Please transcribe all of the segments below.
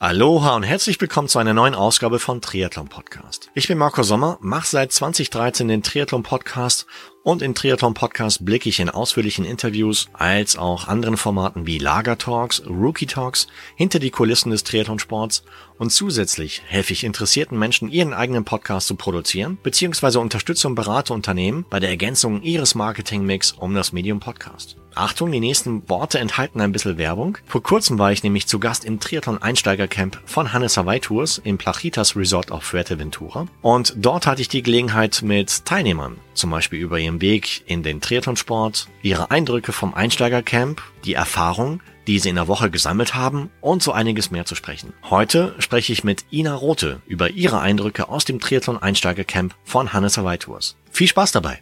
Aloha und herzlich willkommen zu einer neuen Ausgabe von Triathlon Podcast. Ich bin Marco Sommer, mache seit 2013 den Triathlon Podcast und in Triathlon Podcast blicke ich in ausführlichen Interviews als auch anderen Formaten wie Lager Talks, Rookie Talks hinter die Kulissen des Triathlonsports und zusätzlich helfe ich interessierten Menschen, ihren eigenen Podcast zu produzieren bzw. unterstütze und berate Unternehmen bei der Ergänzung ihres Marketingmix um das Medium Podcast. Achtung, die nächsten Worte enthalten ein bisschen Werbung. Vor kurzem war ich nämlich zu Gast im Triathlon Einsteigercamp von Hannes Hawaii Tours im Plachitas Resort auf Fuerteventura. Und dort hatte ich die Gelegenheit mit Teilnehmern, zum Beispiel über ihren Weg in den Triathlonsport, ihre Eindrücke vom Einsteigercamp, die Erfahrung, die sie in der Woche gesammelt haben und so einiges mehr zu sprechen. Heute spreche ich mit Ina Rote über ihre Eindrücke aus dem Triathlon Einsteigercamp von Hannes Hawaii Tours. Viel Spaß dabei!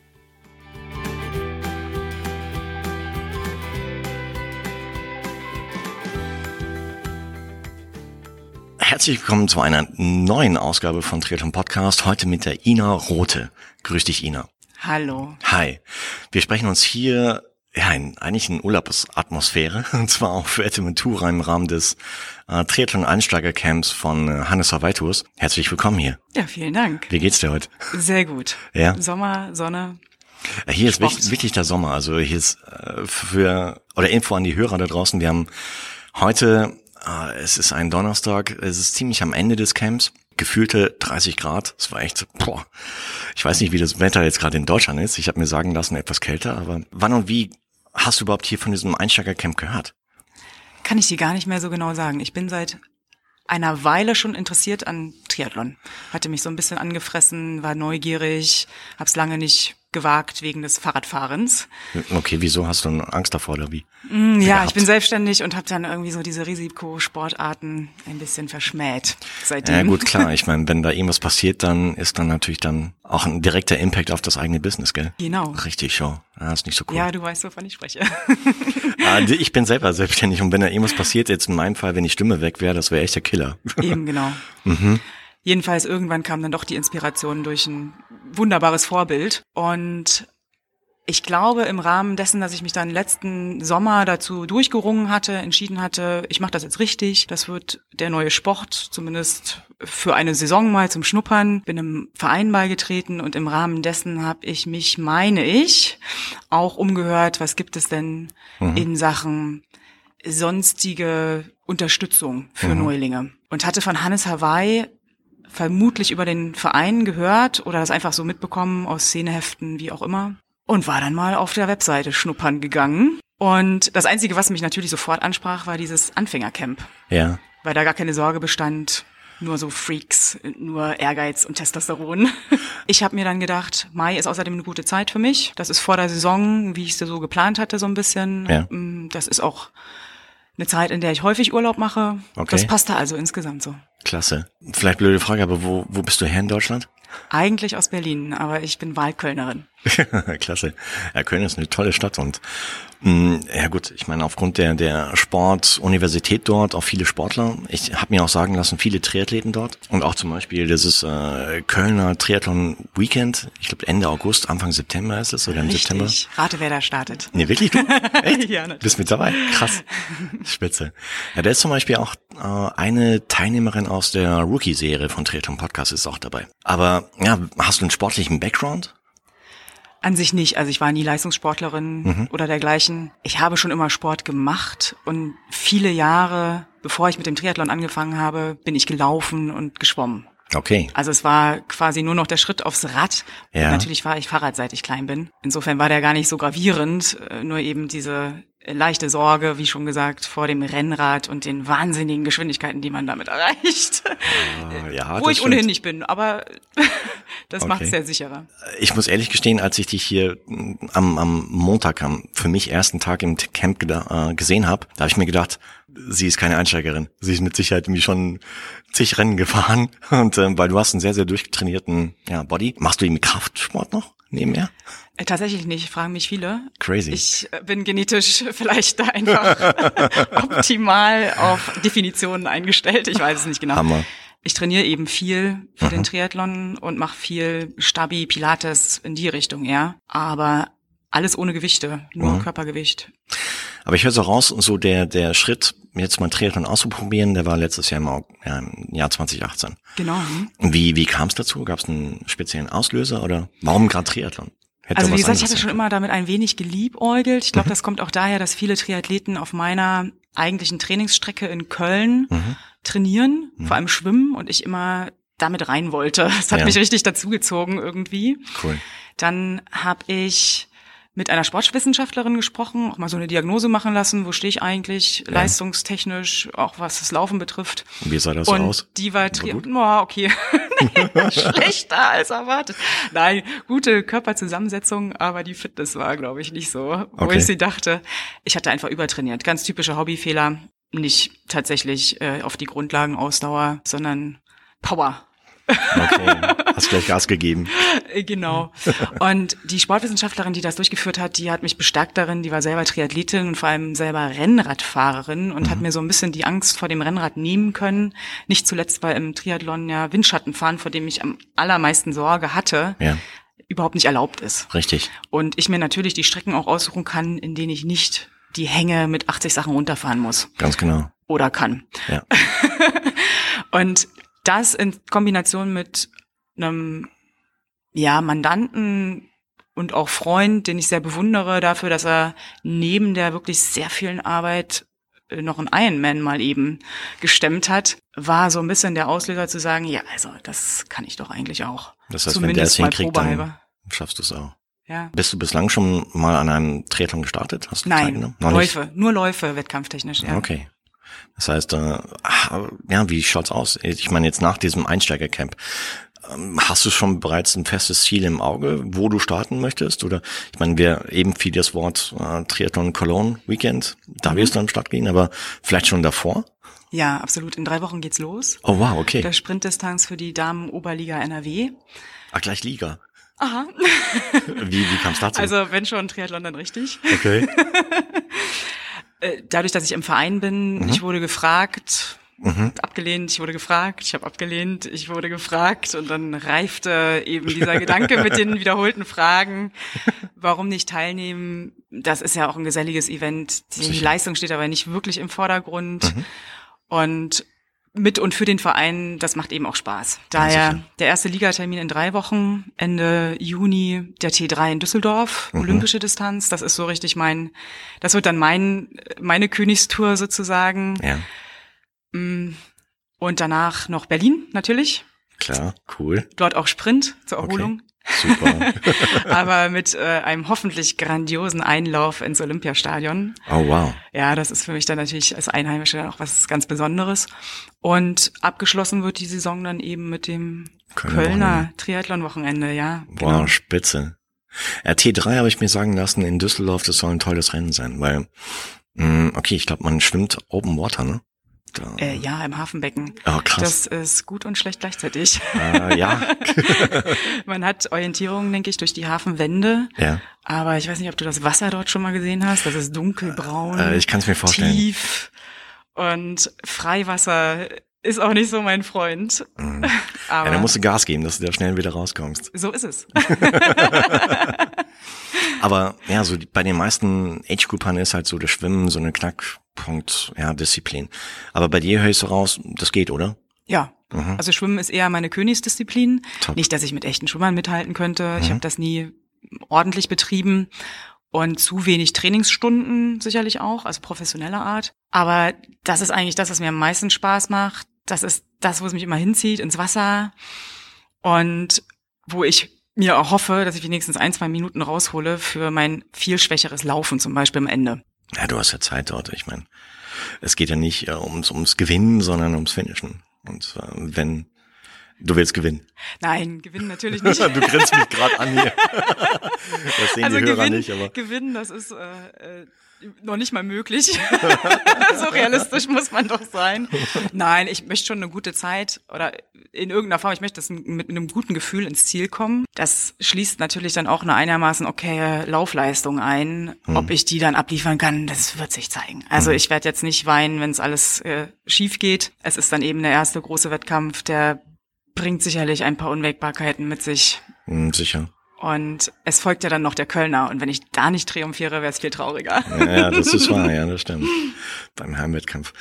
Herzlich willkommen zu einer neuen Ausgabe von Triathlon Podcast. Heute mit der Ina Rote. Grüß dich, Ina. Hallo. Hi. Wir sprechen uns hier ja, in eigentlich in Urlaubsatmosphäre, und zwar auch für Fuerteventura im Rahmen des äh, Triathlon Einsteigercamps von äh, Hannes Hawaii Tours. Herzlich willkommen hier. Ja, vielen Dank. Wie geht's dir heute? Sehr gut. Ja. Sommer, Sonne. Hier ist wirklich, wirklich der Sommer. Also hier ist äh, für oder Info an die Hörer da draußen. Wir haben heute, es ist ein Donnerstag, es ist ziemlich am Ende des Camps. Gefühlte 30 Grad. Es war echt so, boah. Ich weiß nicht, wie das Wetter jetzt gerade in Deutschland ist. Ich habe mir sagen lassen, etwas kälter. Aber wann und wie hast du überhaupt hier von diesem Einsteigercamp gehört? Kann ich dir gar nicht mehr so genau sagen. Ich bin seit einer Weile schon interessiert an Triathlon. Hatte mich so ein bisschen angefressen, war neugierig, hab's lange nicht gewagt wegen des Fahrradfahrens. Okay, wieso hast du Angst davor oder wie? Mm, Ja, gehabt? ich bin selbstständig und habe dann irgendwie so diese Risikosportarten ein bisschen verschmäht seitdem. Ja gut, klar. Ich meine, wenn da irgendwas passiert, dann ist dann natürlich dann auch ein direkter Impact auf das eigene Business, gell? Genau. Richtig, schon. Ja, ist nicht so cool. Ja, du weißt, wovon ich spreche. Ah, ich bin selber selbstständig und wenn da irgendwas passiert, jetzt in meinem Fall, wenn die Stimme weg wäre, das wäre echt der Killer. Eben, genau. Jedenfalls irgendwann kam dann doch die Inspiration durch ein wunderbares Vorbild. Und ich glaube, im Rahmen dessen, dass ich mich dann letzten Sommer dazu durchgerungen hatte, entschieden hatte, ich mache das jetzt richtig, das wird der neue Sport, zumindest für eine Saison mal zum Schnuppern, bin im Verein beigetreten und im Rahmen dessen habe ich mich, meine ich, auch umgehört, was gibt es denn in Sachen sonstige Unterstützung für Neulinge. Und hatte von Hannes Hawaii vermutlich über den Verein gehört oder das einfach so mitbekommen aus Szeneheften, wie auch immer. Und war dann mal auf der Webseite schnuppern gegangen. Und das Einzige, was mich natürlich sofort ansprach, war dieses Anfängercamp. Ja. Weil da gar keine Sorge bestand, nur so Freaks, nur Ehrgeiz und Testosteron. Ich habe mir dann gedacht, Mai ist außerdem eine gute Zeit für mich. Das ist vor der Saison, wie ich es so geplant hatte, so ein bisschen. Ja. Mm, Das ist auch eine Zeit, in der ich häufig Urlaub mache. Okay. Das passte also insgesamt so. Klasse. Vielleicht blöde Frage, aber wo, wo bist du her in Deutschland? Eigentlich aus Berlin, aber ich bin Wahlkölnerin. Klasse. Ja, Köln ist eine tolle Stadt und mh, ja gut, ich meine aufgrund der der Sportuniversität dort auch viele Sportler. Ich habe mir auch sagen lassen, viele Triathleten dort und auch zum Beispiel das ist äh, Kölner Triathlon Weekend. Ich glaube Ende August, Anfang September ist es oder im September. Richtig. Rate, wer da startet. Nee, wirklich du? Echt? Ja, natürlich. Bist mit dabei? Krass. Spitze. Ja, da ist zum Beispiel auch äh, eine Teilnehmerin aus der Rookie-Serie von Triathlon Podcast ist auch dabei. Aber ja, hast du einen sportlichen Background? An sich nicht. Also ich war nie Leistungssportlerin oder dergleichen. Ich habe schon immer Sport gemacht und viele Jahre, bevor ich mit dem Triathlon angefangen habe, bin ich gelaufen und geschwommen. Okay. Also es war quasi nur noch der Schritt aufs Rad. Ja. Und natürlich war ich Fahrrad, seit ich klein bin. Insofern war der gar nicht so gravierend, äh, nur eben diese leichte Sorge, wie schon gesagt, vor dem Rennrad und den wahnsinnigen Geschwindigkeiten, die man damit erreicht. Ah, ja, Wo ich stimmt. ohnehin nicht bin, aber das Okay. macht es sehr sicherer. Ich muss ehrlich gestehen, als ich dich hier mm, am, am Montag, am für mich ersten Tag im Camp äh, gesehen habe, da habe ich mir gedacht, sie ist keine Einsteigerin. Sie ist mit Sicherheit irgendwie schon zig Rennen gefahren. Und ähm, weil du hast einen sehr, sehr durchtrainierten ja, Body. Machst du eben Kraftsport noch nebenher? Äh, Tatsächlich nicht, fragen mich viele. Crazy. Ich äh, bin genetisch vielleicht da einfach optimal auf Definitionen eingestellt. Ich weiß es nicht genau. Hammer. ich trainiere eben viel für mhm. den Triathlon und mache viel Stabi, Pilates in die Richtung, ja. Aber alles ohne Gewichte, nur mhm. Körpergewicht. Aber ich höre so raus, so der, der Schritt, jetzt mal Triathlon auszuprobieren, der war letztes Jahr im, ja, im Jahr 2018. Genau. Mhm. Wie, wie kam es dazu? Gab es einen speziellen Auslöser oder warum gerade Triathlon? Hätte also wie gesagt, ich hatte schon immer damit ein wenig geliebäugelt. Ich glaube, mhm. das kommt auch daher, dass viele Triathleten auf meiner eigentlichen Trainingsstrecke in Köln mhm. trainieren, mhm. vor allem schwimmen und ich immer damit rein wollte. Das hat ja. mich richtig dazugezogen irgendwie. Cool. Dann habe ich mit einer Sportwissenschaftlerin gesprochen, auch mal so eine Diagnose machen lassen, wo stehe ich eigentlich ja. leistungstechnisch, auch was das Laufen betrifft. Und wie sah das und aus? Die war, war oh, okay, schlechter als erwartet. Nein, gute Körperzusammensetzung, aber die Fitness war, glaube ich, nicht so, wo okay. ich sie dachte. Ich hatte einfach übertrainiert, ganz typische Hobbyfehler, nicht tatsächlich äh, auf die Grundlagenausdauer, sondern Power. Okay, hast gleich Gas gegeben. Äh, genau. Und die Sportwissenschaftlerin, die das durchgeführt hat, die hat mich bestärkt darin, die war selber Triathletin und vor allem selber Rennradfahrerin und mhm. hat mir so ein bisschen die Angst vor dem Rennrad nehmen können. Nicht zuletzt, weil im Triathlon ja Windschattenfahren, vor dem ich am allermeisten Sorge hatte, ja. überhaupt nicht erlaubt ist. Richtig. Und ich mir natürlich die Strecken auch aussuchen kann, in denen ich nicht die Hänge mit 80 Sachen runterfahren muss. Ganz genau. Oder kann. Ja. und das in Kombination mit einem ja, Mandanten und auch Freund, den ich sehr bewundere dafür, dass er neben der wirklich sehr vielen Arbeit äh, noch ein Ironman mal eben gestemmt hat, war so ein bisschen der Auslöser zu sagen, ja, also das kann ich doch eigentlich auch. Das heißt, Zumindest wenn der es hinkriegt, dann schaffst du es auch. Ja. Bist du bislang schon mal an einem Triathlon gestartet? Hast du Nein, Läufe, nur Läufe, wettkampftechnisch, ja. Okay. Das heißt, äh, ja, wie schaut's aus? Ich meine, jetzt nach diesem Einsteigercamp, ähm, hast du schon bereits ein festes Ziel im Auge, wo du starten möchtest? Oder ich meine, wir eben viel das Wort äh, Triathlon Cologne Weekend, da mhm. wirst du am Start gehen, aber vielleicht schon davor? Ja, absolut. In drei Wochen geht's los. Oh wow, okay. Der Sprintdistanz für die Damen Oberliga NRW. Ach, gleich Liga. Aha. wie, wie kam es dazu? Also wenn schon Triathlon, dann richtig. Okay. Äh, dadurch, dass ich im Verein bin, mhm. ich wurde gefragt, mhm. abgelehnt, ich wurde gefragt, ich habe abgelehnt, ich wurde gefragt und dann reifte eben dieser Gedanke mit den wiederholten Fragen, warum nicht teilnehmen? Das ist ja auch ein geselliges Event. Die Sicher. Leistung steht aber nicht wirklich im Vordergrund. Mhm. Und mit und für den Verein, das macht eben auch Spaß. Daher ja, der erste Ligatermin in drei Wochen, Ende Juni der T3 in Düsseldorf, mhm. olympische Distanz. Das ist so richtig mein, das wird dann mein, meine Königstour sozusagen. Ja. Mm, und danach noch Berlin natürlich. Klar, cool. Dort auch Sprint zur Erholung. Okay. Super. Aber mit äh, einem hoffentlich grandiosen Einlauf ins Olympiastadion. Oh wow. Ja, das ist für mich dann natürlich als Einheimische auch was ganz Besonderes. Und abgeschlossen wird die Saison dann eben mit dem Kölner, Kölner Triathlon-Wochenende, ja. Genau. Wow, spitze. RT3 habe ich mir sagen lassen, in Düsseldorf, das soll ein tolles Rennen sein, weil, mh, mm, okay, ich glaube, man schwimmt Open Water, ne? Äh, ja, im Hafenbecken. Oh, krass. Das ist gut und schlecht gleichzeitig. Äh, ja. Man hat Orientierung, denke ich, durch die Hafenwände. Ja. Aber ich weiß nicht, ob du das Wasser dort schon mal gesehen hast. Das ist dunkelbraun. Äh, ich kann es mir vorstellen. Tief. Und Freiwasser ist auch nicht so mein Freund. Mhm. Aber ja, dann musst du Gas geben, dass du da schnell wieder rauskommst. So ist es. Aber ja, so bei den meisten Age-Groupern ist halt so das Schwimmen so eine Knackpunkt, ja, Disziplin. Aber bei dir höre ich so raus, das geht, oder? Ja. Mhm. Also Schwimmen ist eher meine Königsdisziplin. Top. Nicht, dass ich mit echten Schwimmern mithalten könnte. Mhm. Ich habe das nie ordentlich betrieben und zu wenig Trainingsstunden sicherlich auch, also professioneller Art. Aber das ist eigentlich das, was mir am meisten Spaß macht. Das ist das, wo es mich immer hinzieht, ins Wasser. Und wo ich mir hoffe, dass ich wenigstens ein, zwei Minuten raushole für mein viel schwächeres Laufen zum Beispiel am Ende. Ja, du hast ja Zeit dort. Ich meine, es geht ja nicht äh, ums, ums Gewinnen, sondern ums Finishen. Und äh, wenn du willst gewinnen. Nein, gewinnen natürlich nicht. du grinst mich gerade an hier. das sehen also die Hörer gewinnen, nicht, aber. Gewinnen, das ist äh, äh noch nicht mal möglich. so realistisch muss man doch sein. Nein, ich möchte schon eine gute Zeit oder in irgendeiner Form, ich möchte das mit einem guten Gefühl ins Ziel kommen. Das schließt natürlich dann auch eine einigermaßen okay Laufleistung ein. Hm. Ob ich die dann abliefern kann, das wird sich zeigen. Also hm. ich werde jetzt nicht weinen, wenn es alles äh, schief geht. Es ist dann eben der erste große Wettkampf, der bringt sicherlich ein paar Unwägbarkeiten mit sich. Hm, sicher. Und es folgt ja dann noch der Kölner. Und wenn ich da nicht triumphiere, wäre es viel trauriger. Ja, das ist wahr, ja, das stimmt. Beim Heimwettkampf.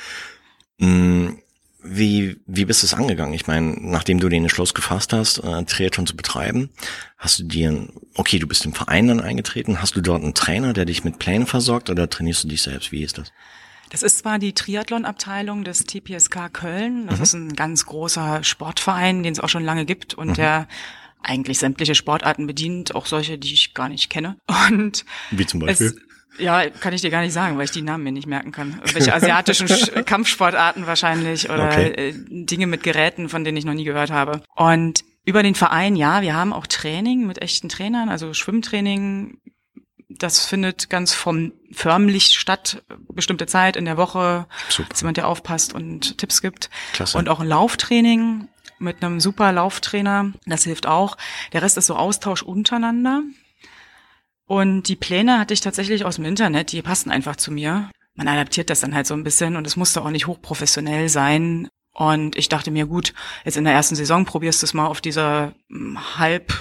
Hm, wie, wie bist du es angegangen? Ich meine, nachdem du den Entschluss gefasst hast, äh, Triathlon zu betreiben, hast du dir, okay, du bist im Verein dann eingetreten, hast du dort einen Trainer, der dich mit Plänen versorgt oder trainierst du dich selbst? Wie ist das? Das ist zwar die Triathlon-Abteilung des TPSK Köln. Das mhm. ist ein ganz großer Sportverein, den es auch schon lange gibt und mhm. der eigentlich sämtliche Sportarten bedient, auch solche, die ich gar nicht kenne. Und wie zum Beispiel? Es, ja, kann ich dir gar nicht sagen, weil ich die Namen mir nicht merken kann. Welche asiatischen Kampfsportarten wahrscheinlich oder okay. Äh, Dinge mit Geräten, von denen ich noch nie gehört habe. Und über den Verein, ja, wir haben auch Training mit echten Trainern, also Schwimmtraining. Das findet ganz vom förmlich statt, bestimmte Zeit in der Woche. Super. Ist jemand, der aufpasst und Tipps gibt. Klasse. Und auch ein Lauftraining mit einem super Lauftrainer. Das hilft auch. Der Rest ist so Austausch untereinander. Und die Pläne hatte ich tatsächlich aus dem Internet, die passen einfach zu mir. Man adaptiert das dann halt so ein bisschen und es musste auch nicht hochprofessionell sein. Und ich dachte mir, gut, jetzt in der ersten Saison probierst du es mal auf dieser hm, halb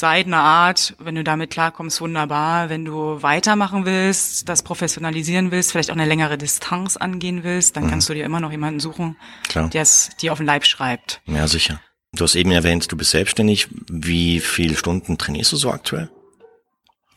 seidene Art. Wenn du damit klarkommst, wunderbar. Wenn du weitermachen willst, das professionalisieren willst, vielleicht auch eine längere Distanz angehen willst, dann mhm. kannst du dir immer noch jemanden suchen, der es dir auf den Leib schreibt. Ja, sicher. Du hast eben erwähnt, du bist selbstständig. Wie viele Stunden trainierst du so aktuell?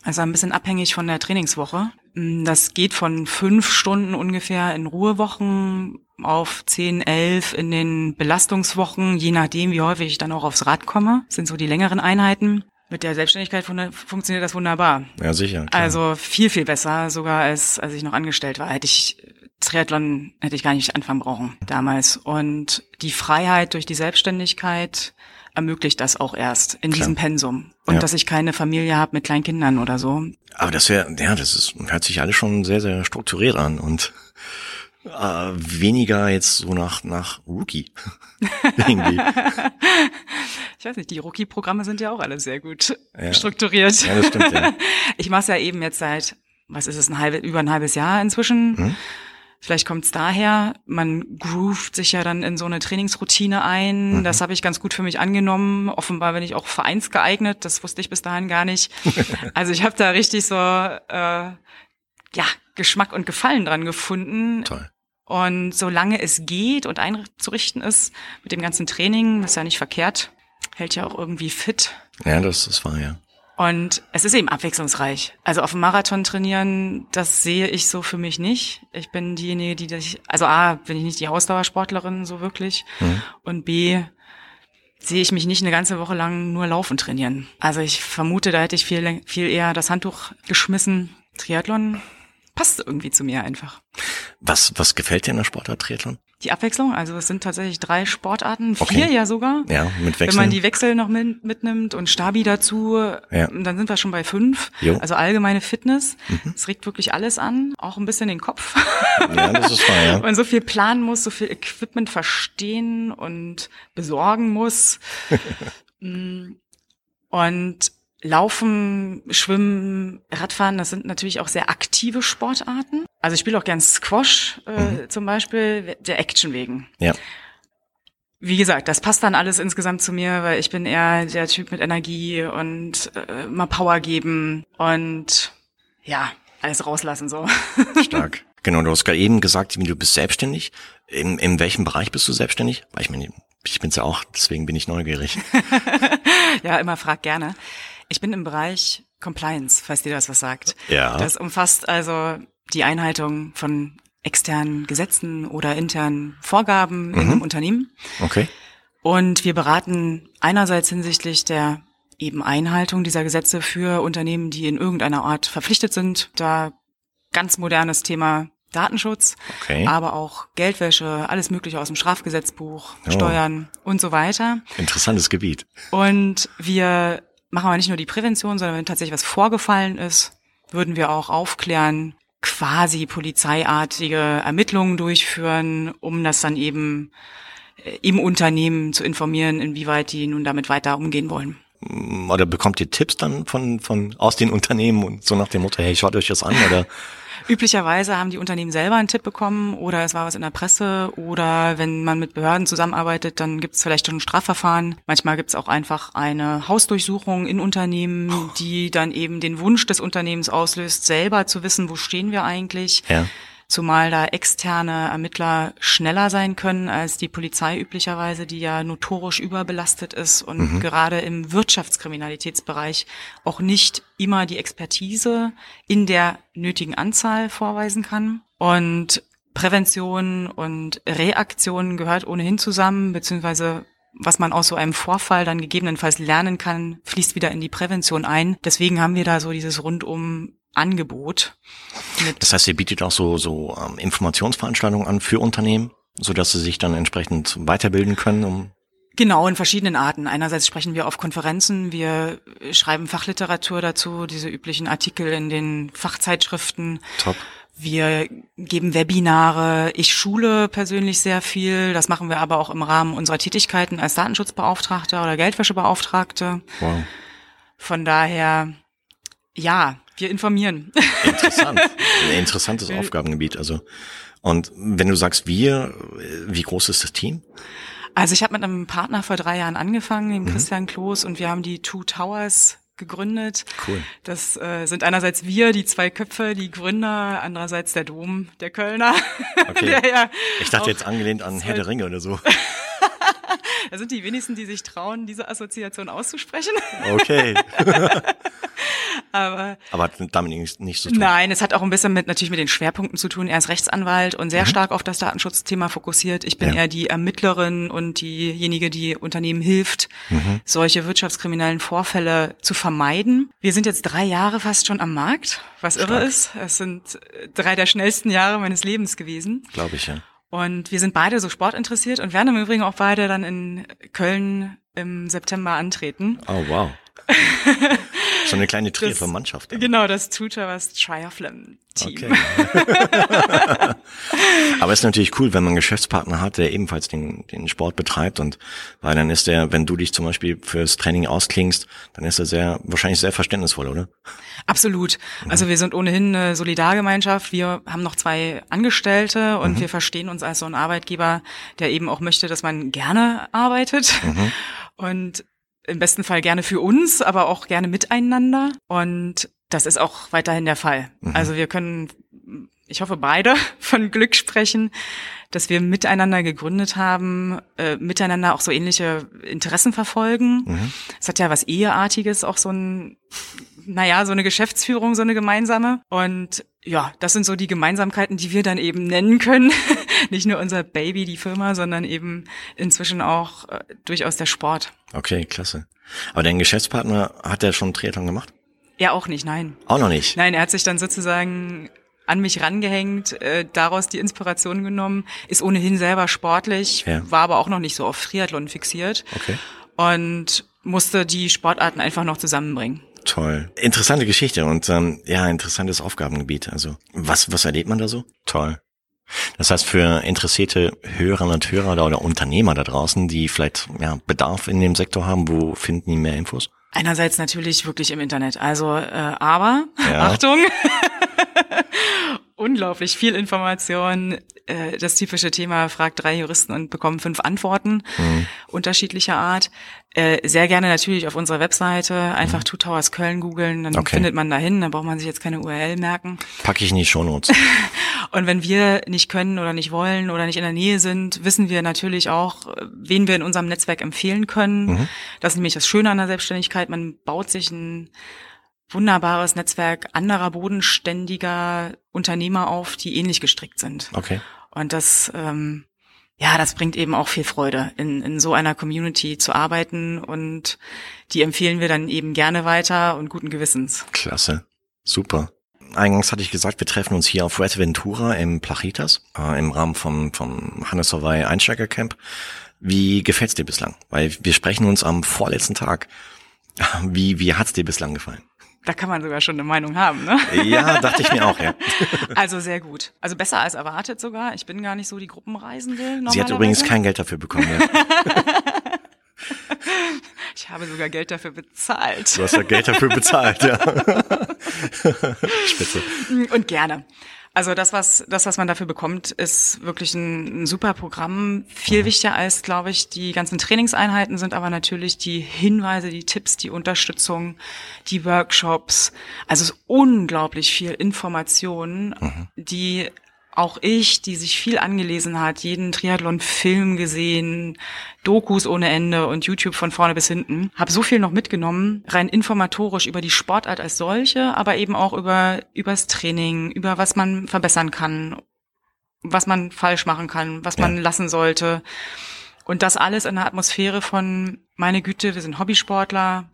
Also ein bisschen abhängig von der Trainingswoche. Mm, das geht von fünf Stunden ungefähr in Ruhewochen auf zehn, elf in den Belastungswochen, je nachdem, wie häufig ich dann auch aufs Rad komme. Das sind so die längeren Einheiten. Mit der Selbstständigkeit funktioniert das wunderbar. Ja, sicher. Klar. Also viel, viel besser, sogar als als ich noch angestellt war. Hätte ich Triathlon hätte ich gar nicht anfangen brauchen damals. Und die Freiheit durch die Selbstständigkeit ermöglicht das auch erst in Klar. diesem Pensum. Und ja. dass ich keine Familie habe mit kleinen Kindern oder so. Aber das wäre, ja, das ist, hört sich alles schon sehr, sehr strukturiert an und äh, weniger jetzt so nach, nach Rookie. Ich weiß nicht, die Rookie-Programme sind ja auch alle sehr gut ja. strukturiert. Ja, das stimmt, ja. Ich mache es ja eben jetzt seit, was ist es, ein halbes, über ein halbes Jahr inzwischen. Hm? Vielleicht kommt es daher, man groovt sich ja dann in so eine Trainingsroutine ein. Mhm. Das habe ich ganz gut für mich angenommen. Offenbar bin ich auch vereinsgeeignet. Das wusste ich bis dahin gar nicht. also ich habe da richtig so äh, ja Geschmack und Gefallen dran gefunden. Toll. Und solange es geht und einzurichten ist mit dem ganzen Training, ist ja nicht verkehrt, hält ja auch irgendwie fit. Ja, das ist wahr, ja. Und es ist eben abwechslungsreich. Also auf dem Marathon trainieren, das sehe ich so für mich nicht. Ich bin diejenige, die das, also A, bin ich nicht die Ausdauersportlerin so wirklich. Mhm. Und B, sehe ich mich nicht eine ganze Woche lang nur laufen trainieren. Also ich vermute, da hätte ich viel, viel eher das Handtuch geschmissen. Triathlon passt irgendwie zu mir einfach. Was, was gefällt dir in der Sportart Triathlon? Die Abwechslung, also es sind tatsächlich drei Sportarten, okay. vier ja sogar. Ja, mit Wechseln. Wenn man die Wechsel noch mit, mitnimmt und Stabi dazu, ja. dann sind wir schon bei fünf. Jo. Also allgemeine Fitness. Mhm. Es regt wirklich alles an, auch ein bisschen den Kopf. Ja, das ist wahr, ja. Man so viel planen muss, so viel Equipment verstehen und besorgen muss. Mm. und Laufen, Schwimmen, Radfahren, das sind natürlich auch sehr aktive Sportarten. Also ich spiele auch gern Squash äh, mhm. zum Beispiel, der Action wegen. Ja. Wie gesagt, das passt dann alles insgesamt zu mir, weil ich bin eher der Typ mit Energie und äh, mal Power geben und ja, alles rauslassen so. Stark. Genau, du hast gerade eben gesagt, du bist selbstständig. In, in welchem Bereich bist du selbstständig? Ich meine, ich bin's ja auch, deswegen bin ich neugierig. ja, immer frag gerne. Ich bin im Bereich Compliance, falls dir das was sagt. Ja. Das umfasst also die Einhaltung von externen Gesetzen oder internen Vorgaben mhm. in einem Unternehmen. Okay. Und wir beraten einerseits hinsichtlich der eben Einhaltung dieser Gesetze für Unternehmen, die in irgendeiner Art verpflichtet sind. Da ganz modernes Thema Datenschutz, okay. aber auch Geldwäsche, alles Mögliche aus dem Strafgesetzbuch, oh. Steuern und so weiter. Interessantes Gebiet. Und wir machen wir nicht nur die Prävention, sondern wenn tatsächlich was vorgefallen ist, würden wir auch aufklären, quasi polizeiartige Ermittlungen durchführen, um das dann eben äh, im Unternehmen zu informieren, inwieweit die nun damit weiter umgehen wollen. Oder bekommt ihr Tipps dann von, von aus den Unternehmen und so nach dem Motto, hey, schaut euch das an oder Üblicherweise haben die Unternehmen selber einen Tipp bekommen oder es war was in der Presse oder wenn man mit Behörden zusammenarbeitet, dann gibt es vielleicht schon ein Strafverfahren. Manchmal gibt es auch einfach eine Hausdurchsuchung in Unternehmen, die dann eben den Wunsch des Unternehmens auslöst, selber zu wissen, wo stehen wir eigentlich. Ja zumal da externe Ermittler schneller sein können als die Polizei üblicherweise, die ja notorisch überbelastet ist und mhm. gerade im Wirtschaftskriminalitätsbereich auch nicht immer die Expertise in der nötigen Anzahl vorweisen kann. Und Prävention und Reaktion gehört ohnehin zusammen, beziehungsweise was man aus so einem Vorfall dann gegebenenfalls lernen kann, fließt wieder in die Prävention ein. Deswegen haben wir da so dieses rundum Angebot. Das heißt, ihr bietet auch so, so ähm, Informationsveranstaltungen an für Unternehmen, so dass sie sich dann entsprechend weiterbilden können, um Genau, in verschiedenen Arten. Einerseits sprechen wir auf Konferenzen, wir schreiben Fachliteratur dazu, diese üblichen Artikel in den Fachzeitschriften. Top. Wir geben Webinare. Ich schule persönlich sehr viel. Das machen wir aber auch im Rahmen unserer Tätigkeiten als Datenschutzbeauftragter oder Geldwäschebeauftragte. Wow. Von daher, ja, wir informieren. Interessant. Ein interessantes Aufgabengebiet. Also, und wenn du sagst wir, wie groß ist das Team? Also ich habe mit einem Partner vor drei Jahren angefangen, dem mhm. Christian Kloß, und wir haben die Two Towers gegründet. Cool. Das äh, sind einerseits wir, die zwei Köpfe, die Gründer, andererseits der Dom, der Kölner. Okay. der ja ich dachte jetzt angelehnt an Herr der Ringe oder so. da sind die wenigsten, die sich trauen, diese Assoziation auszusprechen. Okay. Aber, Aber damit nicht, nicht so tun. Nein, es hat auch ein bisschen mit natürlich mit den Schwerpunkten zu tun. Er ist Rechtsanwalt und sehr mhm. stark auf das Datenschutzthema fokussiert. Ich bin ja. eher die Ermittlerin und diejenige, die Unternehmen hilft, mhm. solche wirtschaftskriminellen Vorfälle zu vermeiden. Wir sind jetzt drei Jahre fast schon am Markt, was stark. irre ist. Es sind drei der schnellsten Jahre meines Lebens gewesen. Glaube ich, ja. Und wir sind beide so sportinteressiert und werden im Übrigen auch beide dann in Köln im September antreten. Oh, wow. So eine kleine Triathlon-Mannschaft. Genau, das Tutoras Triathlon Team. Okay. Aber es ist natürlich cool, wenn man einen Geschäftspartner hat, der ebenfalls den, den Sport betreibt und weil dann ist der, wenn du dich zum Beispiel fürs Training ausklingst, dann ist er sehr, wahrscheinlich sehr verständnisvoll, oder? Absolut. Also wir sind ohnehin eine Solidargemeinschaft. Wir haben noch zwei Angestellte und mhm. wir verstehen uns als so ein Arbeitgeber, der eben auch möchte, dass man gerne arbeitet. Mhm. Und im besten Fall gerne für uns, aber auch gerne miteinander. Und das ist auch weiterhin der Fall. Mhm. Also wir können, ich hoffe beide, von Glück sprechen, dass wir miteinander gegründet haben, äh, miteinander auch so ähnliche Interessen verfolgen. Mhm. Es hat ja was Eheartiges, auch so ein, naja, so eine Geschäftsführung, so eine gemeinsame. Und ja, das sind so die Gemeinsamkeiten, die wir dann eben nennen können. Nicht nur unser Baby, die Firma, sondern eben inzwischen auch äh, durchaus der Sport. Okay, klasse. Aber dein Geschäftspartner hat der schon Triathlon gemacht? Ja, auch nicht, nein. Auch noch nicht? Nein, er hat sich dann sozusagen an mich rangehängt, äh, daraus die Inspiration genommen, ist ohnehin selber sportlich, ja. war aber auch noch nicht so auf Triathlon fixiert. Okay. Und musste die Sportarten einfach noch zusammenbringen. Toll. Interessante Geschichte und ähm, ja, interessantes Aufgabengebiet. Also was, was erlebt man da so? Toll. Das heißt, für interessierte Hörerinnen und Hörer oder Unternehmer da draußen, die vielleicht ja, Bedarf in dem Sektor haben, wo finden die mehr Infos? Einerseits natürlich wirklich im Internet. Also, äh, aber, ja. Achtung, unglaublich viel Information. Äh, das typische Thema, fragt drei Juristen und bekommen fünf Antworten mhm. unterschiedlicher Art. Äh, sehr gerne natürlich auf unserer Webseite einfach mhm. Two Towers Köln googeln, dann okay. findet man dahin, dann braucht man sich jetzt keine URL merken. Packe ich in die Shownotes. und wenn wir nicht können oder nicht wollen oder nicht in der Nähe sind, wissen wir natürlich auch, wen wir in unserem Netzwerk empfehlen können. Mhm. Das ist nämlich das Schöne an der Selbstständigkeit. Man baut sich ein wunderbares Netzwerk anderer bodenständiger Unternehmer auf, die ähnlich gestrickt sind. Okay. Und das, ähm, ja, das bringt eben auch viel Freude, in, in so einer Community zu arbeiten und die empfehlen wir dann eben gerne weiter und guten Gewissens. Klasse. Super. Eingangs hatte ich gesagt, wir treffen uns hier auf Fuerteventura im Plachitas, äh, im Rahmen vom, vom Hannes Hawaii Einsteigercamp. Wie gefällt's dir bislang? Weil wir sprechen uns am vorletzten Tag. Wie, wie hat's dir bislang gefallen? Da kann man sogar schon eine Meinung haben, ne? Ja, dachte ich mir auch, ja. Also sehr gut. Also besser als erwartet sogar. Ich bin gar nicht so die Gruppenreisende. Sie hat übrigens kein Geld dafür bekommen, ja. Ich habe sogar Geld dafür bezahlt. Du hast ja Geld dafür bezahlt, ja. Spitze. Und gerne. Also das, was das, was man dafür bekommt, ist wirklich ein, ein super Programm. Viel mhm. wichtiger als, glaube ich, die ganzen Trainingseinheiten sind aber natürlich die Hinweise, die Tipps, die Unterstützung, die Workshops. Also es ist unglaublich viel Information, mhm. die auch ich, die sich viel angelesen hat, jeden Triathlon-Film gesehen, Dokus ohne Ende und YouTube von vorne bis hinten, habe so viel noch mitgenommen, rein informatorisch über die Sportart als solche, aber eben auch über übers Training, über was man verbessern kann, was man falsch machen kann, was man lassen sollte. Und das alles in der Atmosphäre von, meine Güte, wir sind Hobbysportler,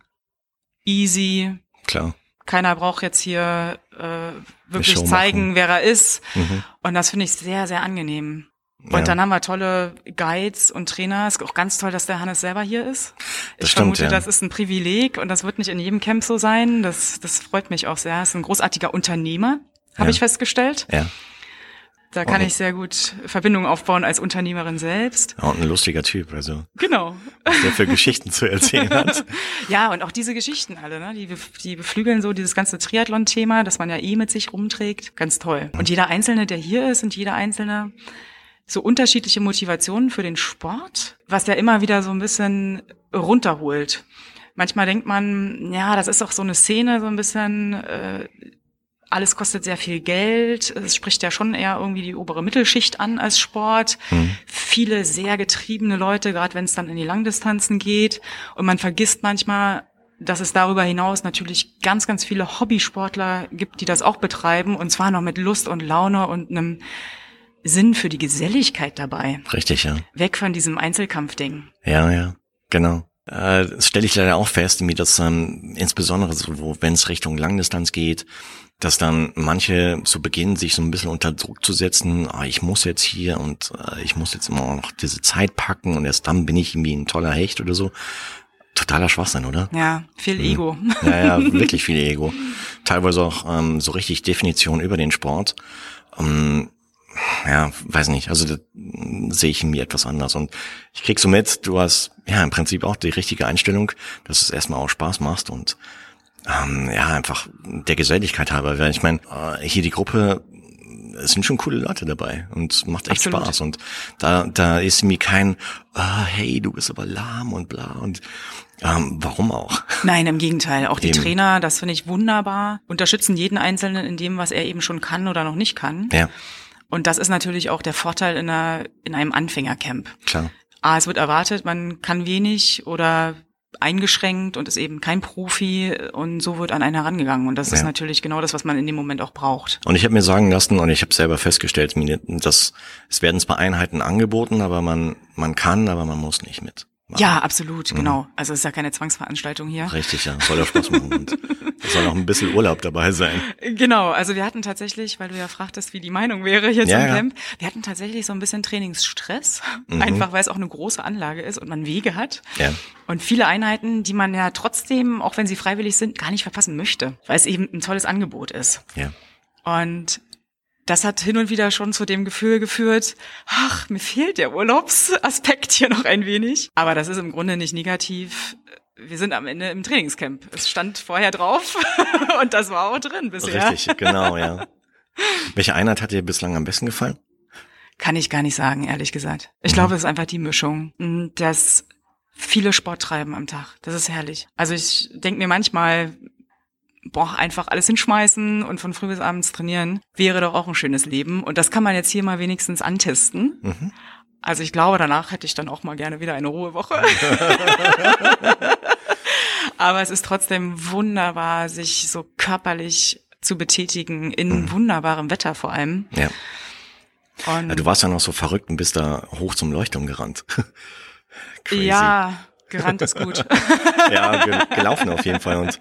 easy. Klar. Keiner braucht jetzt hier äh, wirklich zeigen, wer er ist. Mhm. Und das finde ich sehr, sehr angenehm. Und ja. dann haben wir tolle Guides und Trainer. Es ist auch ganz toll, dass der Hannes selber hier ist. Das ich stimmt, vermute, ja. das ist ein Privileg und das wird nicht in jedem Camp so sein. Das, das freut mich auch sehr. Er ist ein großartiger Unternehmer, habe Ja. ich festgestellt. Ja. Da kann Und- ich sehr gut Verbindungen aufbauen als Unternehmerin selbst. ja. Und ein lustiger Typ, also, Genau. was der für Geschichten zu erzählen hat. Ja, und auch diese Geschichten alle, ne? die, die beflügeln so dieses ganze Triathlon-Thema, das man ja eh mit sich rumträgt. Ganz toll. Und jeder Einzelne, der hier ist und jeder Einzelne so unterschiedliche Motivationen für den Sport, was ja immer wieder so ein bisschen runterholt. Manchmal denkt man, ja, das ist doch so eine Szene, so ein bisschen, äh, alles kostet sehr viel Geld. Es spricht ja schon eher irgendwie die obere Mittelschicht an als Sport. Viele sehr getriebene Leute, gerade wenn es dann in die Langdistanzen geht. Und man vergisst manchmal, dass es darüber hinaus natürlich ganz, ganz viele Hobbysportler gibt, die das auch betreiben. Und zwar noch mit Lust und Laune und einem Sinn für die Geselligkeit dabei. Richtig, ja. Weg von diesem Einzelkampfding. Ja, ja, genau. Äh, Das stelle ich leider auch fest, wie das ähm, insbesondere so, wenn es Richtung Langdistanz geht, dass dann manche so beginnen, sich so ein bisschen unter Druck zu setzen, ah, ich muss jetzt hier und äh, ich muss jetzt immer noch diese Zeit packen und erst dann bin ich irgendwie ein toller Hecht oder so. Totaler Schwachsinn, oder? Ja, viel Ego. Ja, ja, wirklich viel Ego. Teilweise auch ähm, so richtig Definition über den Sport. Ähm, ja, weiß nicht, also das mm, sehe ich irgendwie etwas anders. Und ich krieg so mit, du hast ja im Prinzip auch die richtige Einstellung, dass es erstmal auch Spaß machst und ähm, ja, einfach der Geselligkeit halber. Weil ich meine, äh, hier die Gruppe, es sind schon coole Leute dabei und macht echt Absolut. Spaß. Und da, da ist mir kein, ah, hey, du bist aber lahm und bla und ähm, warum auch? Nein, im Gegenteil. Auch die Eben. Trainer, das finde ich wunderbar, unterstützen jeden Einzelnen in dem, was er eben schon kann oder noch nicht kann. Ja, Und das ist natürlich auch der Vorteil in, einer, in einem Anfängercamp. klar. A, es wird erwartet, man kann wenig oder eingeschränkt und ist eben kein Profi und so wird an einen herangegangen. Und das ist Ja. natürlich genau das, was man in dem Moment auch braucht. Und ich habe mir sagen lassen und ich habe selber festgestellt, dass es werden zwar Einheiten angeboten, aber man man kann, aber man muss nicht mit. Machen. Ja, absolut, genau. Also es ist ja keine Zwangsveranstaltung hier. Richtig, ja. Soll ja Spaß machen. Und es soll auch ein bisschen Urlaub dabei sein. Genau, also wir hatten tatsächlich, weil du ja fragtest, wie die Meinung wäre hier Ja, zum ja. Camp, wir hatten tatsächlich so ein bisschen Trainingsstress, Mhm. einfach weil es auch eine große Anlage ist und man Wege hat. Ja. Und viele Einheiten, die man ja trotzdem, auch wenn sie freiwillig sind, gar nicht verpassen möchte, weil es eben ein tolles Angebot ist. Ja. Und das hat hin und wieder schon zu dem Gefühl geführt, ach, mir fehlt der Urlaubsaspekt hier noch ein wenig. Aber das ist im Grunde nicht negativ. Wir sind am Ende im Trainingscamp. Es stand vorher drauf und das war auch drin bisher. Richtig, genau, ja. Welche Einheit hat dir bislang am besten gefallen? Kann ich gar nicht sagen, ehrlich gesagt. Mhm. Ich glaube, es ist einfach die Mischung. Mm, Das viele Sport treiben am Tag. Das ist herrlich. Also ich denke mir manchmal, boah, einfach alles hinschmeißen und von früh bis abends trainieren, wäre doch auch ein schönes Leben. Und das kann man jetzt hier mal wenigstens antesten. Mhm. Also ich glaube, danach hätte ich dann auch mal gerne wieder eine Ruhewoche. Aber es ist trotzdem wunderbar, sich so körperlich zu betätigen, in Mhm. wunderbarem Wetter vor allem. Ja. Ja. Du warst ja noch so verrückt und bist da hoch zum Leuchtturm gerannt. Crazy. Ja, gerannt ist gut. ja, ge gelaufen auf jeden Fall. Und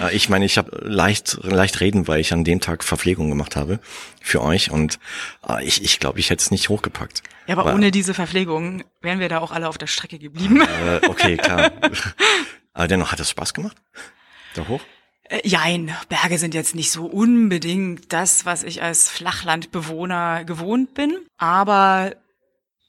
äh, ich meine, ich habe leicht, leicht reden, weil ich an dem Tag Verpflegung gemacht habe für euch. Und äh, ich, ich glaube, ich hätte es nicht hochgepackt. Ja, aber Aber- ohne diese Verpflegung wären wir da auch alle auf der Strecke geblieben. Äh, okay, klar. Aber dennoch hat es Spaß gemacht. Da hoch? Äh, jein, Berge sind jetzt nicht so unbedingt das, was ich als Flachlandbewohner gewohnt bin. Aber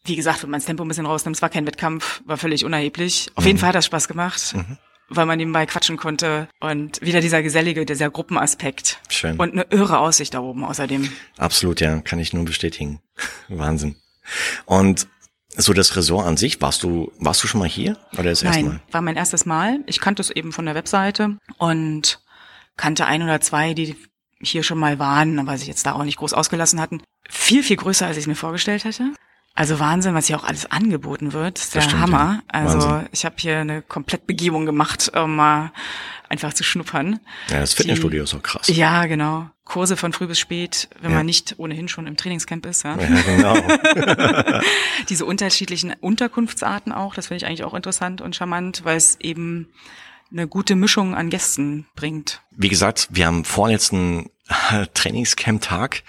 wie gesagt, wenn man das Tempo ein bisschen rausnimmt, es war kein Wettkampf, war völlig unerheblich. Auf mhm. jeden Fall hat das Spaß gemacht. Mhm weil man nebenbei quatschen konnte und wieder dieser gesellige, dieser Gruppenaspekt. Schön. Und eine irre Aussicht da oben außerdem. Absolut, ja, kann ich nur bestätigen. Wahnsinn. Und so das Ressort an sich, warst du, warst du schon mal hier oder das erste Mal? war mein erstes Mal. Ich kannte es eben von der Webseite und kannte ein oder zwei, die hier schon mal waren, aber sich jetzt da auch nicht groß ausgelassen hatten. Viel, viel größer, als ich es mir vorgestellt hätte. Also Wahnsinn, was hier auch alles angeboten wird. Das ist der stimmt, Hammer. Ja. Also ich habe hier eine Komplettbegehung gemacht, um mal einfach zu schnuppern. Ja, das Fitnessstudio Die, ist auch krass. Ja, genau. Kurse von früh bis spät, wenn ja. man nicht ohnehin schon im Trainingscamp ist. Ja, ja genau. Diese unterschiedlichen Unterkunftsarten auch, das finde ich eigentlich auch interessant und charmant, weil es eben eine gute Mischung an Gästen bringt. Wie gesagt, wir haben vorletzten Trainingscamp-Tag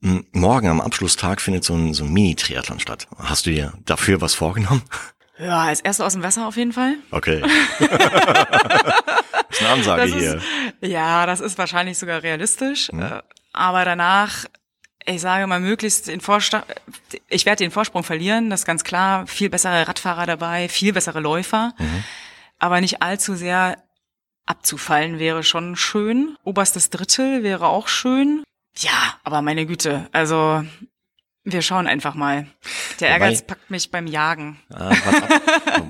Morgen am Abschlusstag findet so ein, so ein Mini-Triathlon statt. Hast du dir dafür was vorgenommen? Ja, als Erster aus dem Wasser auf jeden Fall. Okay. das ist eine Ansage das hier. Ist, ja, das ist wahrscheinlich sogar realistisch. Mhm. Aber danach, ich sage mal, möglichst den Vorsprung, ich werde den Vorsprung verlieren, das ist ganz klar. Viel bessere Radfahrer dabei, viel bessere Läufer. Mhm. Aber nicht allzu sehr abzufallen wäre schon schön. Oberstes Drittel wäre auch schön. Ja, aber meine Güte, also wir schauen einfach mal. Der wobei, Ehrgeiz packt mich beim Jagen. Äh,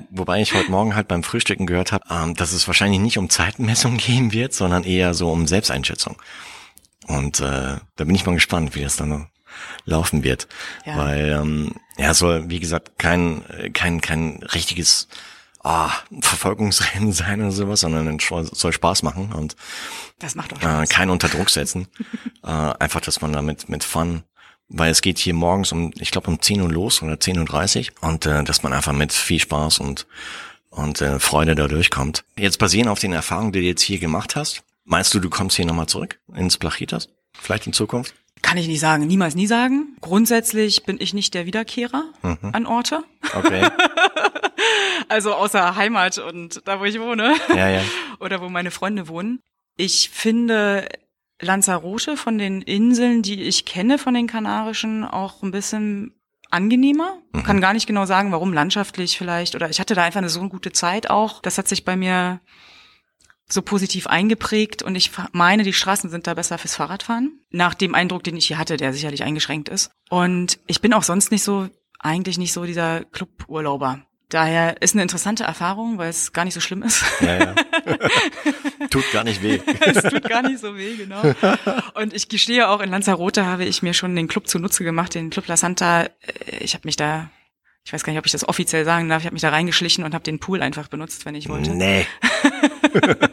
wobei ich heute Morgen halt beim Frühstücken gehört habe, ähm, dass es wahrscheinlich nicht um Zeitmessung gehen wird, sondern eher so um Selbsteinschätzung. Und äh, da bin ich mal gespannt, wie das dann laufen wird. Ja. Weil ähm, ja, es soll, wie gesagt, kein, kein, kein richtiges ah, Verfolgungsrennen sein oder sowas, sondern es soll Spaß machen und das macht auch Spaß. Äh, keinen unter Druck setzen. äh, einfach, dass man damit mit Fun, weil es geht hier morgens um, ich glaube um 10 Uhr los oder 10.30 Uhr und äh, dass man einfach mit viel Spaß und und äh, Freude da durchkommt. Jetzt basierend auf den Erfahrungen, die du jetzt hier gemacht hast, meinst du, du kommst hier nochmal zurück ins Plachitas? Vielleicht in Zukunft? Kann ich nicht sagen, niemals nie sagen. Grundsätzlich bin ich nicht der Wiederkehrer mhm. an Orte. Okay. also außer Heimat und da, wo ich wohne. Ja, ja. Oder wo meine Freunde wohnen. Ich finde Lanzarote von den Inseln, die ich kenne von den Kanarischen, auch ein bisschen angenehmer. Mhm. Kann gar nicht genau sagen, warum landschaftlich vielleicht. Oder ich hatte da einfach eine so gute Zeit auch. Das hat sich bei mir so positiv eingeprägt und ich meine, die Straßen sind da besser fürs Fahrradfahren. Nach dem Eindruck, den ich hier hatte, der sicherlich eingeschränkt ist. Und ich bin auch sonst nicht so, eigentlich nicht so dieser Cluburlauber. Daher ist eine interessante Erfahrung, weil es gar nicht so schlimm ist. Ja, ja. tut gar nicht weh. es tut gar nicht so weh, genau. Und ich gestehe auch, in Lanzarote habe ich mir schon den Club zunutze gemacht, den Club La Santa. Äh, ich habe mich da, ich weiß gar nicht, ob ich das offiziell sagen darf, ich habe mich da reingeschlichen und habe den Pool einfach benutzt, wenn ich wollte. Nee.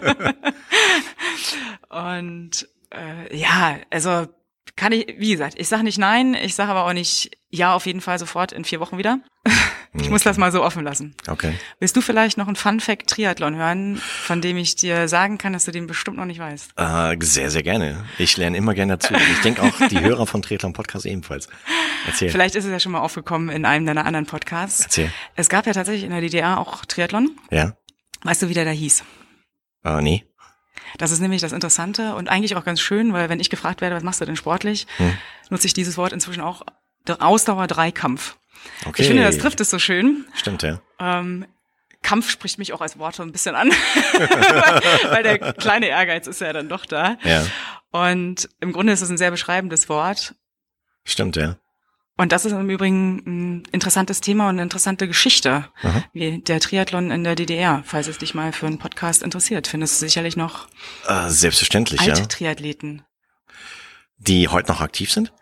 und äh, ja, also kann ich, wie gesagt, ich sage nicht nein, ich sage aber auch nicht ja auf jeden Fall sofort in vier Wochen wieder. Ich muss das mal so offen lassen. Okay. Willst du vielleicht noch einen Fun Fact Triathlon hören, von dem ich dir sagen kann, dass du den bestimmt noch nicht weißt? Äh, sehr, sehr gerne. Ich lerne immer gerne dazu. Ich denke auch die Hörer von Triathlon Podcast ebenfalls. Erzähl. Vielleicht ist es ja schon mal aufgekommen in einem deiner anderen Podcasts. Erzähl. Es gab ja tatsächlich in der DDR auch Triathlon. Ja. Weißt du, wie der da hieß? Äh, nee. Das ist nämlich das Interessante und eigentlich auch ganz schön, weil wenn ich gefragt werde, was machst du denn sportlich, hm. nutze ich dieses Wort inzwischen auch Ausdauer-Dreikampf. Okay. Ich finde, das trifft es so schön. Stimmt, ja. Ähm, Kampf spricht mich auch als Wort so ein bisschen an, weil der kleine Ehrgeiz ist ja dann doch da. Ja. Und im Grunde ist es ein sehr beschreibendes Wort. Stimmt, ja. Und das ist im Übrigen ein interessantes Thema und eine interessante Geschichte, Aha. wie der Triathlon in der DDR. Falls es dich mal für einen Podcast interessiert, findest du sicherlich noch äh, selbstverständlich, alte ja. Triathleten. Die heute noch aktiv sind?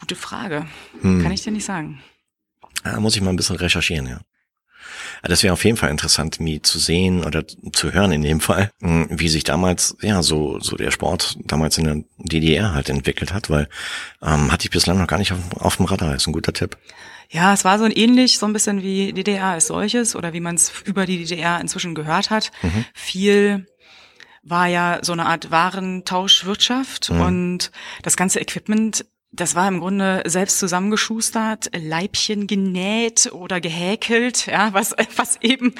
Gute Frage. Hm. Kann ich dir nicht sagen. Da muss ich mal ein bisschen recherchieren, ja. Das wäre auf jeden Fall interessant, mir zu sehen oder zu hören in dem Fall, hm, wie sich damals, ja, so, so der Sport damals in der DDR halt entwickelt hat, weil ähm, hatte ich bislang noch gar nicht auf, auf dem Radar, ist ein guter Tipp. Ja, es war so ein ähnlich, so ein bisschen wie DDR als solches oder wie man es über die DDR inzwischen gehört hat. Mhm. Viel war ja so eine Art Warentauschwirtschaft mhm. und das ganze Equipment das war im Grunde selbst zusammengeschustert, Leibchen genäht oder gehäkelt, ja, was, was eben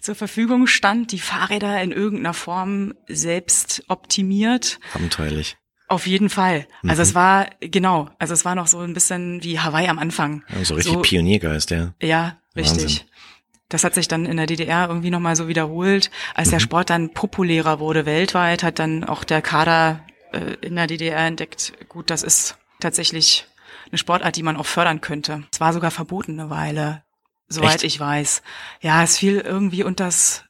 zur Verfügung stand. Die Fahrräder in irgendeiner Form selbst optimiert. Abenteuerlich. Auf jeden Fall. Also mhm. es war, genau, also es war noch so ein bisschen wie Hawaii am Anfang. Ja, so richtig so, Pioniergeist, ja. Ja, richtig. Wahnsinn. Das hat sich dann in der DDR irgendwie nochmal so wiederholt. Als mhm. der Sport dann populärer wurde weltweit, hat dann auch der Kader äh, in der DDR entdeckt, gut, das ist tatsächlich eine Sportart, die man auch fördern könnte. Es war sogar verboten eine Weile, soweit Echt? ich weiß. Ja, es fiel irgendwie unter das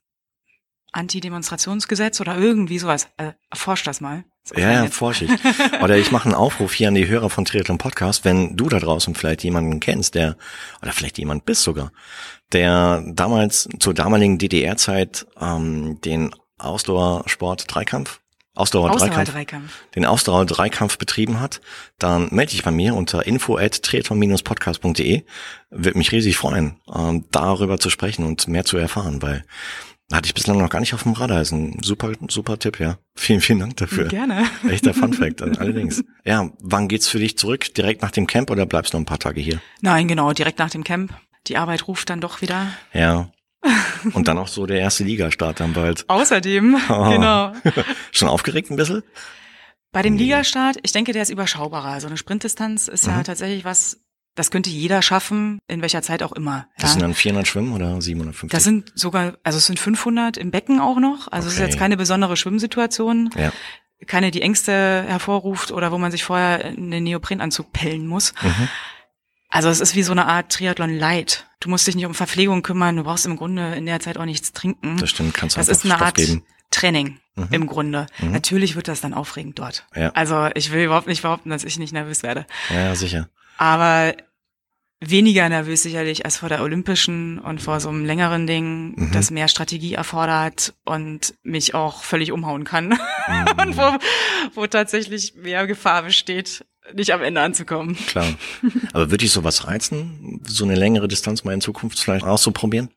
Anti-Demonstrationsgesetz oder irgendwie sowas. Äh, erforscht das mal. Das ja, ja, forsche ich. Oder ich mache einen Aufruf hier an die Hörer von Triathlon Podcast, wenn du da draußen vielleicht jemanden kennst, der, oder vielleicht jemand bist sogar, der damals, zur damaligen DDR-Zeit, ähm, den Ausdauersport-Dreikampf Ausdauer-Dreikampf, den Ausdauer-Dreikampf betrieben hat, dann melde dich bei mir unter info at podcastde Würde mich riesig freuen, ähm, darüber zu sprechen und mehr zu erfahren, weil hatte ich bislang noch gar nicht auf dem Radar. Ist ein super, super Tipp, ja. Vielen, vielen Dank dafür. Gerne. Echter Fun Fact, allerdings. Ja, wann geht's für dich zurück? Direkt nach dem Camp oder bleibst du noch ein paar Tage hier? Nein, genau, direkt nach dem Camp. Die Arbeit ruft dann doch wieder. Ja, und dann auch so der erste Ligastart dann bald. Außerdem, oh. genau. Schon aufgeregt ein bisschen? Bei dem Ligastart, ich denke, der ist überschaubarer. So eine Sprintdistanz ist mhm. ja tatsächlich was, das könnte jeder schaffen, in welcher Zeit auch immer. Das ja. sind dann 400 Schwimmen oder 750? Das sind sogar, also es sind 500 im Becken auch noch. Also okay. es ist jetzt keine besondere Schwimmsituation. Ja. Keine, die Ängste hervorruft oder wo man sich vorher in den Neoprenanzug pellen muss. Mhm. Also es ist wie so eine Art Triathlon Light. Du musst dich nicht um Verpflegung kümmern, du brauchst im Grunde in der Zeit auch nichts trinken. Das stimmt, kannst du Das ist eine Stoff Art geben. Training mhm. im Grunde. Mhm. Natürlich wird das dann aufregend dort. Ja. Also ich will überhaupt nicht behaupten, dass ich nicht nervös werde. Ja, sicher. Aber weniger nervös sicherlich als vor der Olympischen und vor so einem längeren Ding, mhm. das mehr Strategie erfordert und mich auch völlig umhauen kann. Mhm. und wo, wo tatsächlich mehr Gefahr besteht, nicht am Ende anzukommen. Klar. Aber würde ich sowas reizen, so eine längere Distanz mal in Zukunft vielleicht auszuprobieren?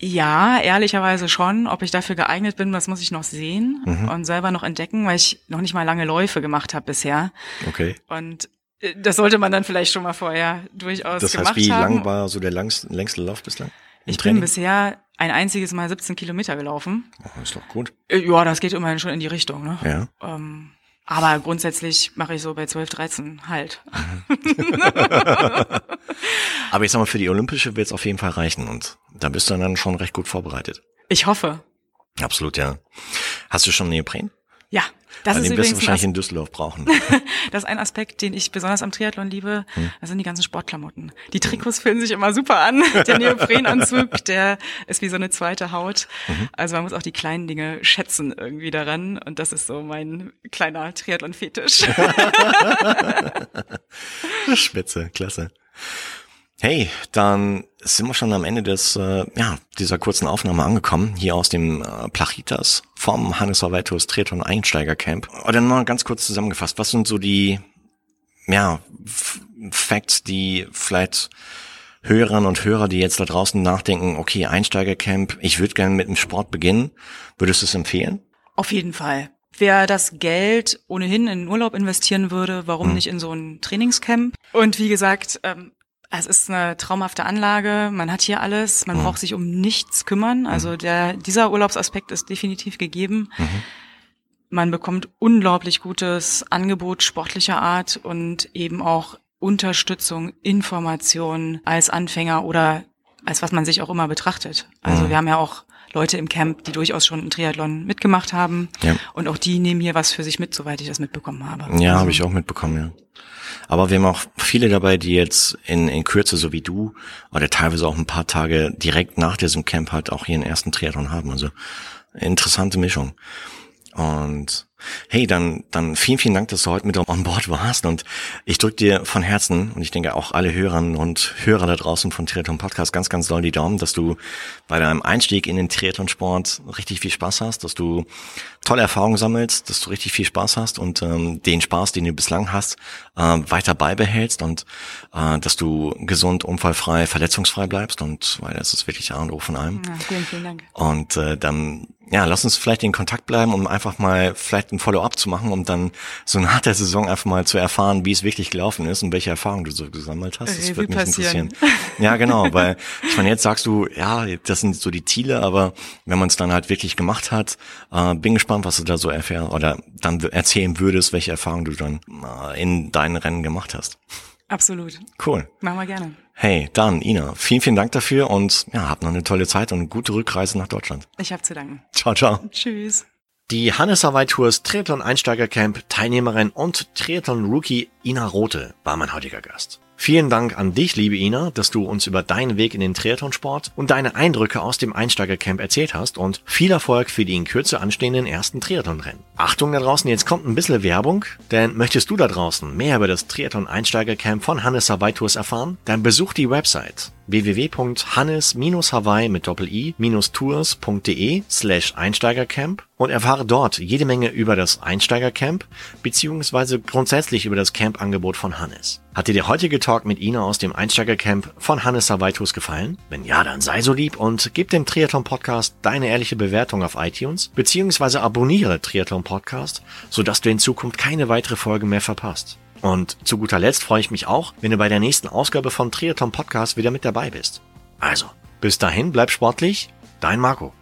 Ja, ehrlicherweise schon. Ob ich dafür geeignet bin, das muss ich noch sehen mhm. und selber noch entdecken, weil ich noch nicht mal lange Läufe gemacht habe bisher. Okay. Und äh, das sollte man dann vielleicht schon mal vorher durchaus das gemacht heißt, wie haben. lang war so der längste, längste Lauf bislang? Ich Training? bin bisher ein einziges Mal 17 Kilometer gelaufen. Oh, ist doch gut. Äh, ja, das geht immerhin schon in die Richtung. Ne? Ja. Ähm, aber grundsätzlich mache ich so bei 12, 13 halt. Aber ich sag mal, für die Olympische wird es auf jeden Fall reichen und da bist du dann schon recht gut vorbereitet. Ich hoffe. Absolut, ja. Hast du schon Neopren? Das Weil ist den wirst du wahrscheinlich in Düsseldorf brauchen. das ist ein Aspekt, den ich besonders am Triathlon liebe. Hm. Das sind die ganzen Sportklamotten. Die Trikots fühlen sich immer super an. Der Neoprenanzug, der ist wie so eine zweite Haut. Mhm. Also man muss auch die kleinen Dinge schätzen irgendwie daran. Und das ist so mein kleiner Triathlon-Fetisch. Spitze, klasse. Hey, dann sind wir schon am Ende des, äh, ja, dieser kurzen Aufnahme angekommen, hier aus dem äh, Plachitas vom Hannes Horvatus Triathlon Einsteigercamp. Oder mal ganz kurz zusammengefasst, was sind so die, ja, Facts, die vielleicht Hörerinnen und Hörer, die jetzt da draußen nachdenken, okay, Einsteigercamp, ich würde gerne mit dem Sport beginnen, würdest du es empfehlen? Auf jeden Fall. Wer das Geld ohnehin in Urlaub investieren würde, warum hm. nicht in so ein Trainingscamp? Und wie gesagt, ähm, es ist eine traumhafte Anlage, man hat hier alles, man mhm. braucht sich um nichts kümmern. Also mhm. der, dieser Urlaubsaspekt ist definitiv gegeben. Mhm. Man bekommt unglaublich gutes Angebot sportlicher Art und eben auch Unterstützung, Information als Anfänger oder als was man sich auch immer betrachtet. Also mhm. wir haben ja auch Leute im Camp, die durchaus schon einen Triathlon mitgemacht haben. Ja. Und auch die nehmen hier was für sich mit, soweit ich das mitbekommen habe. Ja, also, habe ich auch mitbekommen, ja. Aber wir haben auch viele dabei, die jetzt in, in Kürze, so wie du, oder teilweise auch ein paar Tage direkt nach diesem Camp halt auch ihren ersten Triathlon haben. Also interessante Mischung. Und hey, dann, dann vielen, vielen Dank, dass du heute mit on Board warst. Und ich drücke dir von Herzen und ich denke auch alle Hörerinnen und Hörer da draußen von Triathlon Podcast ganz, ganz doll die Daumen, dass du bei deinem Einstieg in den Triathlon-Sport richtig viel Spaß hast, dass du tolle Erfahrungen sammelst, dass du richtig viel Spaß hast und ähm, den Spaß, den du bislang hast, äh, weiter beibehältst und äh, dass du gesund, unfallfrei, verletzungsfrei bleibst und weil das ist wirklich A und O von allem. Ja, vielen, vielen Dank. Und äh, dann ja, lass uns vielleicht in Kontakt bleiben, um einfach mal vielleicht ein Follow-up zu machen, um dann so nach der Saison einfach mal zu erfahren, wie es wirklich gelaufen ist und welche Erfahrungen du so gesammelt hast. Das würde mich interessieren. Ja, genau, weil ich meine, jetzt sagst du, ja, das sind so die Ziele, aber wenn man es dann halt wirklich gemacht hat, äh, bin gespannt, was du da so erfährst oder dann erzählen würdest, welche Erfahrungen du dann äh, in deinen Rennen gemacht hast. Absolut. Cool. Machen wir gerne. Hey, dann, Ina, vielen, vielen Dank dafür und ja, habt noch eine tolle Zeit und eine gute Rückreise nach Deutschland. Ich habe zu danken. Ciao, ciao. Tschüss. Die Hannes Hawaii Tours Triathlon Einsteigercamp Teilnehmerin und Triathlon Rookie Ina Rote war mein heutiger Gast. Vielen Dank an dich, liebe Ina, dass du uns über deinen Weg in den Triathlonsport und deine Eindrücke aus dem Einsteigercamp erzählt hast und viel Erfolg für die in Kürze anstehenden ersten Triathlonrennen. Achtung da draußen, jetzt kommt ein bisschen Werbung, denn möchtest du da draußen mehr über das Triathlon Einsteigercamp von Hannes Hawaii Tours erfahren? Dann besuch die Website www.hannes-hawaii mit doppel-i-tours.de slash Einsteigercamp und erfahre dort jede Menge über das Einsteigercamp beziehungsweise grundsätzlich über das Campangebot von Hannes. Hat dir der heutige Talk mit Ina aus dem Einsteigercamp von Hannes Savaitus gefallen? Wenn ja, dann sei so lieb und gib dem Triathlon Podcast deine ehrliche Bewertung auf iTunes beziehungsweise abonniere Triathlon Podcast, sodass du in Zukunft keine weitere Folge mehr verpasst. Und zu guter Letzt freue ich mich auch, wenn du bei der nächsten Ausgabe von Triathlon Podcast wieder mit dabei bist. Also, bis dahin bleib sportlich, dein Marco.